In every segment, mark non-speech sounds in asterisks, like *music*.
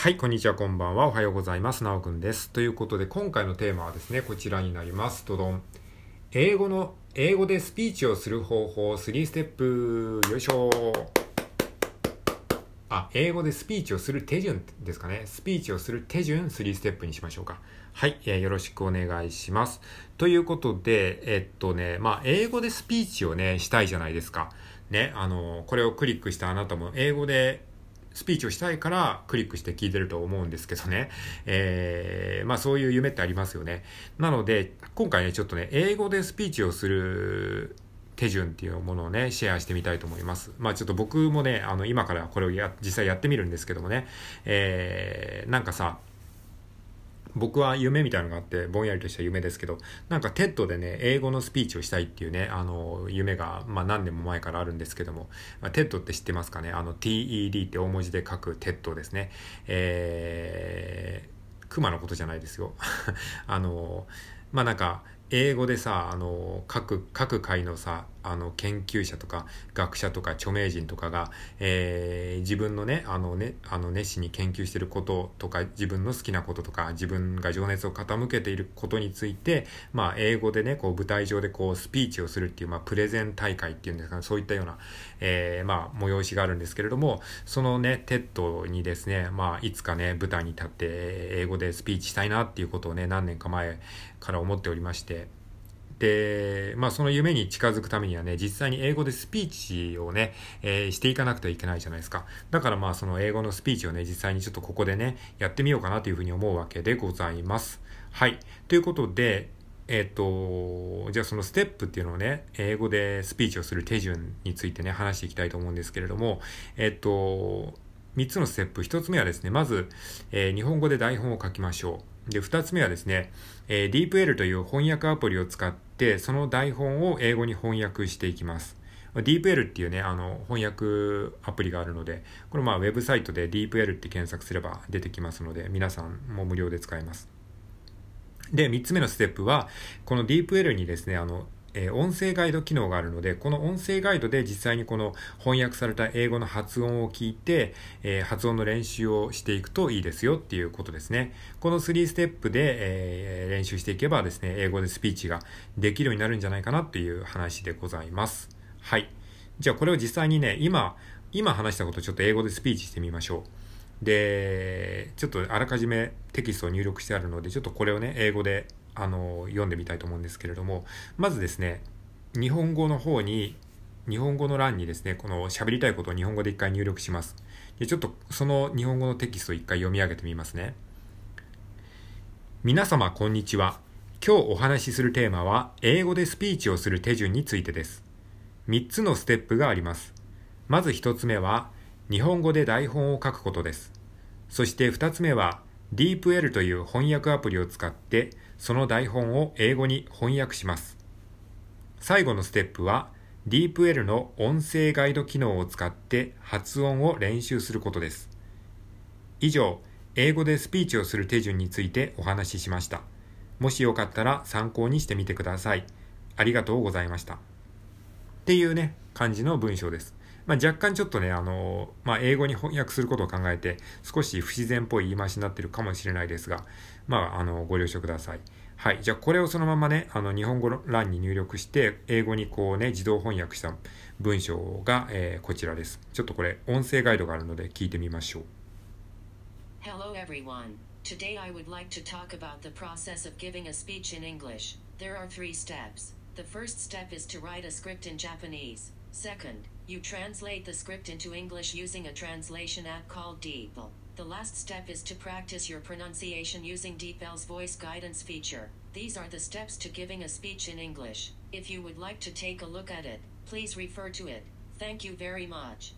はい、こんにちは、こんばんは。おはようございます。なおくんです。ということで、今回のテーマはですね、こちらになります。どどん。英語の、英語でスピーチをする方法3ステップ。よいしょあ、英語でスピーチをする手順ですかね。スピーチをする手順3ステップにしましょうか。はい、えー、よろしくお願いします。ということで、えっとね、まあ、英語でスピーチをね、したいじゃないですか。ね、あの、これをクリックしたあなたも英語でスピーチをしたいからクリックして聞いてると思うんですけどね。えー、まあそういう夢ってありますよね。なので、今回ね、ちょっとね、英語でスピーチをする手順っていうものをね、シェアしてみたいと思います。まあちょっと僕もね、あの、今からこれをや、実際やってみるんですけどもね、えー、なんかさ、僕は夢みたいなのがあって、ぼんやりとした夢ですけど、なんか TED でね、英語のスピーチをしたいっていうね、あの、夢が、まあ何年も前からあるんですけども、まあ、 TED って知ってますかね？あの、TED って大文字で書く TED ですね。えー、熊のことじゃないですよ。*laughs* あの、まあなんか、英語でさ、あの、各、各界のさ、あの、研究者とか、学者とか、著名人とかが、えー、自分のね、あのね、あの、熱心に研究してることとか、自分の好きなこととか、自分が情熱を傾けていることについて、まあ、英語でね、こう、舞台上でこう、スピーチをするっていう、まあ、プレゼン大会っていうんですかね、そういったような、えー、まあ、催しがあるんですけれども、そのね、 TED にですね、まあ、いつかね、舞台に立って、英語でスピーチしたいなっていうことをね、何年か前から思っておりまして、で、まあその夢に近づくためにはね、実際に英語でスピーチをね、えー、していかなくてはいけないじゃないですか。だからまあその英語のスピーチをね、実際にちょっとここでね、やってみようかなというふうに思うわけでございます。はい。ということで、えっ、ー、と、じゃあそのステップっていうのをね、英語でスピーチをする手順についてね、話していきたいと思うんですけれども、えっ、ー、と、3つのステップ。1つ目はですね、まず、えー、日本語で台本を書きましょう。で、二つ目はですね、えー、DeepL という翻訳アプリを使って、その台本を英語に翻訳していきます。DeepL っていうね、あの、翻訳アプリがあるので、これまあウェブサイトで DeepL って検索すれば出てきますので、皆さんも無料で使えます。で、三つ目のステップは、この DeepL にですね、あの、え、音声ガイド機能があるので、この音声ガイドで実際にこの翻訳された英語の発音を聞いて、え、発音の練習をしていくといいですよっていうことですね。この3ステップで、えー、練習していけばですね、英語でスピーチができるようになるんじゃないかなっていう話でございます。はい。じゃあこれを実際にね、今、今話したことをちょっと英語でスピーチしてみましょう。で、ちょっとあらかじめテキストを入力してあるので、ちょっとこれをね、英語であの、読んでみたいと思うんですけれども、まずですね、日本語の方に、日本語の欄にですね、この喋りたいことを日本語で一回入力します。で、ちょっとその日本語のテキストを一回読み上げてみますね。皆様こんにちは。今日お話しするテーマは、英語でスピーチをする手順についてです。3つのステップがあります。まず1つ目は、日本語で台本を書くことです。そして2つ目は、DeepL という翻訳アプリを使ってその台本を英語に翻訳します。最後のステップは DeepL の音声ガイド機能を使って発音を練習することです。以上、英語でスピーチをする手順についてお話ししました。もしよかったら参考にしてみてください。ありがとうございました。っていうね、感じの文章です。まあ、若干ちょっとね、あの、まあ、英語に翻訳することを考えて、少し不自然っぽい言い回しになってるかもしれないですが、まあ、あの、ご了承ください。はい。じゃあ、これをそのままね、あの、日本語欄に入力して、英語にこうね、自動翻訳した文章が、えー、こちらです。ちょっとこれ、音声ガイドがあるので聞いてみましょう。Hello everyone. Today I would like to talk about the process of giving a speech in English. There are three steps. The first step is to write a script in Japanese. Second, you translate the script into English using a translation app called DeepL. The last step is to practice your pronunciation using DeepL's voice guidance feature. These are the steps to giving a speech in English. If you would like to take a look at it, please refer to it. Thank you very much.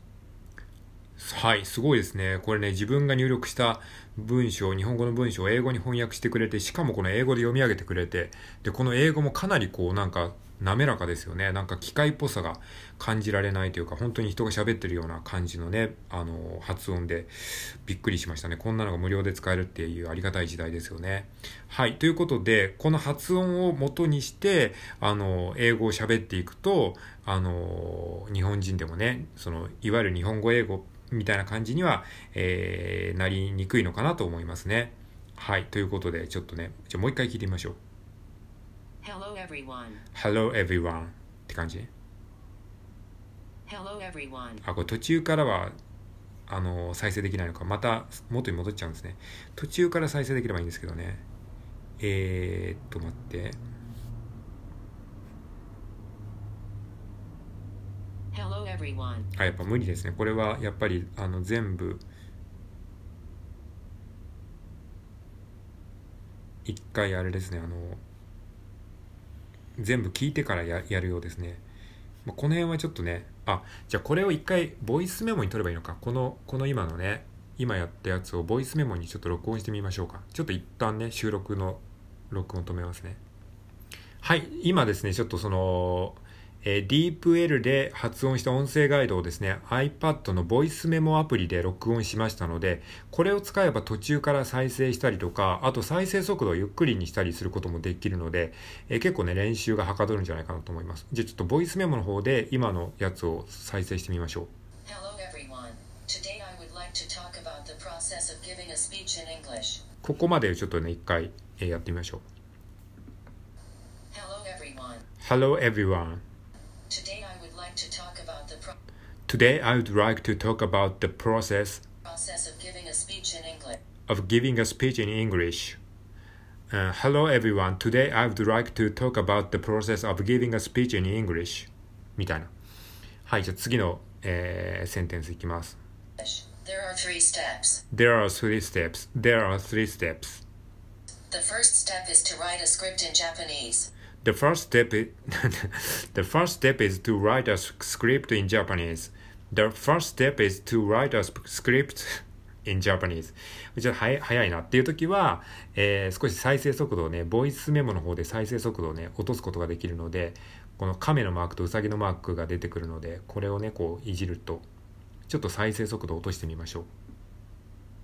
はい、すごいですね。これね、自分が入力した文章、日本語の文章を英語に翻訳してくれて、しかもこの英語で読み上げてくれて、で、この英語もかなりこうなんか滑らかですよね。なんか機械っぽさが感じられないというか、本当に人が喋ってるような感じのね、あの、発音でびっくりしましたね。こんなのが無料で使えるっていうありがたい時代ですよね。はい。ということで、この発音を元にして、あの、英語を喋っていくと、あの、日本人でもね、その、いわゆる日本語英語みたいな感じには、えー、なりにくいのかなと思いますね。はい。ということで、ちょっとね、じゃもう一回聞いてみましょう。Hello everyone. Hello everyone って感じ？Hello everyone. あ、これ途中からは、あの、再生できないのか。また元に戻っちゃうんですね。途中から再生できればいいんですけどね。えー、っと、待って。Hello everyone. あ、やっぱ無理ですね。これはやっぱり、あの、全部、一回あれですね、あの、全部聞いてからややるようですね。まあこの辺はちょっとね、あ、じゃあこれを一回、ボイスメモに取ればいいのか。この、この今のね、今やったやつをボイスメモにちょっと録音してみましょうか。ちょっと一旦ね、収録の録音止めますね。はい、今ですね、ちょっとその、えー、DeepL で発音した音声ガイドをですね、iPad のボイスメモアプリで録音しましたので、これを使えば途中から再生したりとか、あと再生速度をゆっくりにしたりすることもできるので、えー結構ね、練習がはかどるんじゃないかなと思います。じゃあちょっとボイスメモの方で今のやつを再生してみましょう。ここまでちょっとね、一回、えーやってみましょう。Hello everyone. Hello everyone. Today I would like to talk about the pro- Today I would like to talk about the process process of giving a speech in English. of giving a speech in English. Uh, hello everyone. Today I would like to talk about the process of giving a speech in English. みたいな。はい、じゃあ次の、えーセンテンスいきます。 There are three steps. There are three steps. There are three steps. The first step is to write a script in Japanese. The first step is the first step is to write a script in Japanese. The first step is to write a script in Japanese. ちょっと早い早いなっていう時は、えー少し再生速度をね、ボイスメモの方で再生速度をね、落とすことができるので、この亀のマークとウサギのマークが出てくるので、これをね、こういじると、ちょっと再生速度を落としてみましょう。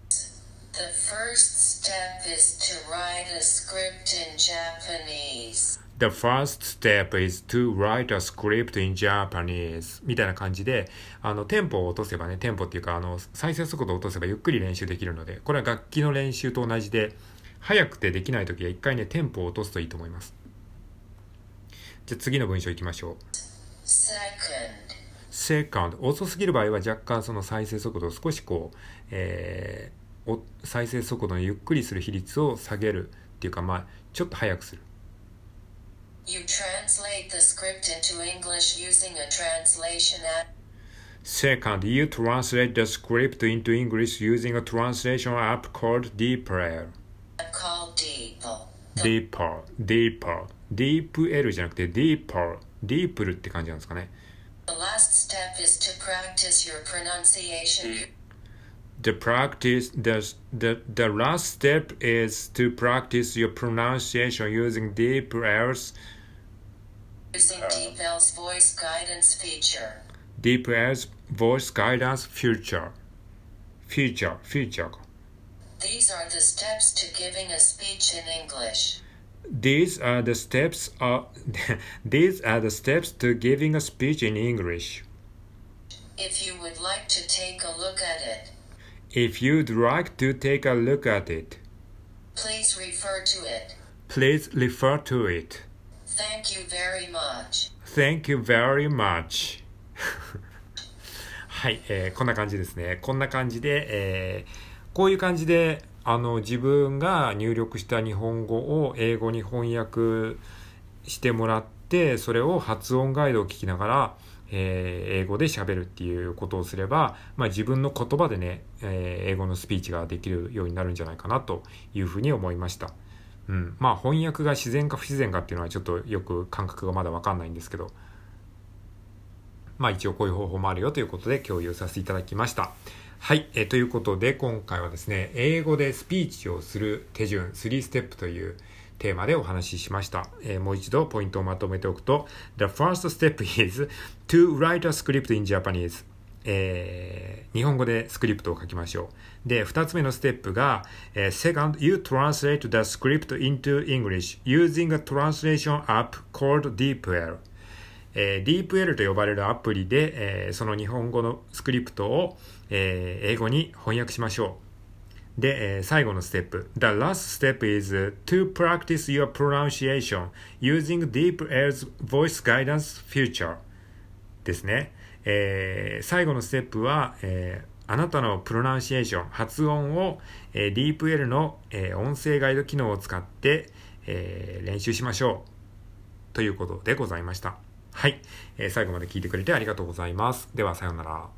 The first step is to write a script in Japanese. The first step is to write a script in Japanese みたいな感じで、あの、テンポを落とせばね、テンポっていうか、あの、再生速度を落とせばゆっくり練習できるので、これは楽器の練習と同じで、早くてできないときは一回ね、テンポを落とすといいと思います。じゃあ次の文章いきましょう。Second, 遅すぎる場合は若干その再生速度を少しこう、えー再生速度のゆっくりする比率を下げるっていうかまあちょっと早くする you translate the script into English using a translation app Second, you translate the script into English using a translation app called DeepL. called DeepL. Deeper, Deeper, DeepL じゃなくて Deeper, Deeple って感じなんですかね。 The last step is to practice your pronunciation The practice, the, the, the last step is to practice your pronunciation using DeepL's, using DeepL's voice guidance feature. DeepL's voice guidance feature. Feature, feature These are the steps to giving a speech in English. These are the steps of, uh, *laughs* these are the steps to giving a speech in English. If you would like to take a look at it, If you'd like to take a look at it, please refer to it. please refer to it. Thank you very much. Thank you very much. *laughs* はい、えーこんな感じですね。こんな感じで、えーこういう感じで、あの、自分が入力した日本語を英語に翻訳してもらって、それを発音ガイドを聞きながら、えー英語で喋るっていうことをすれば、まあ、自分の言葉でね、えー英語のスピーチができるようになるんじゃないかなというふうに思いました。うん、まあ翻訳が自然か不自然かっていうのはちょっとよく感覚がまだわかんないんですけど、まあ一応こういう方法もあるよということで共有させていただきました。はい、えということで今回はですね、英語でスピーチをする手順3ステップというテーマでお話ししました。えーもう一度ポイントをまとめておくと、The first step is to write a script in Japanese. えー日本語でスクリプトを書きましょう。で、二つ目のステップが、えー Second, you translate the script into English using a translation app called DeepL. えー DeepL と呼ばれるアプリで、えーその日本語のスクリプトを、えー英語に翻訳しましょう。で、えー最後のステップ。The last step is to practice your pronunciation using Deep Air's Voice Guidance Future ですね。えー最後のステップは、えーあなたのプロナンシエーション、発音を、えー、DeepL の、えー音声ガイド機能を使って、えー練習しましょう。ということでございました。はい、えー最後まで聞いてくれてありがとうございます。では、さようなら。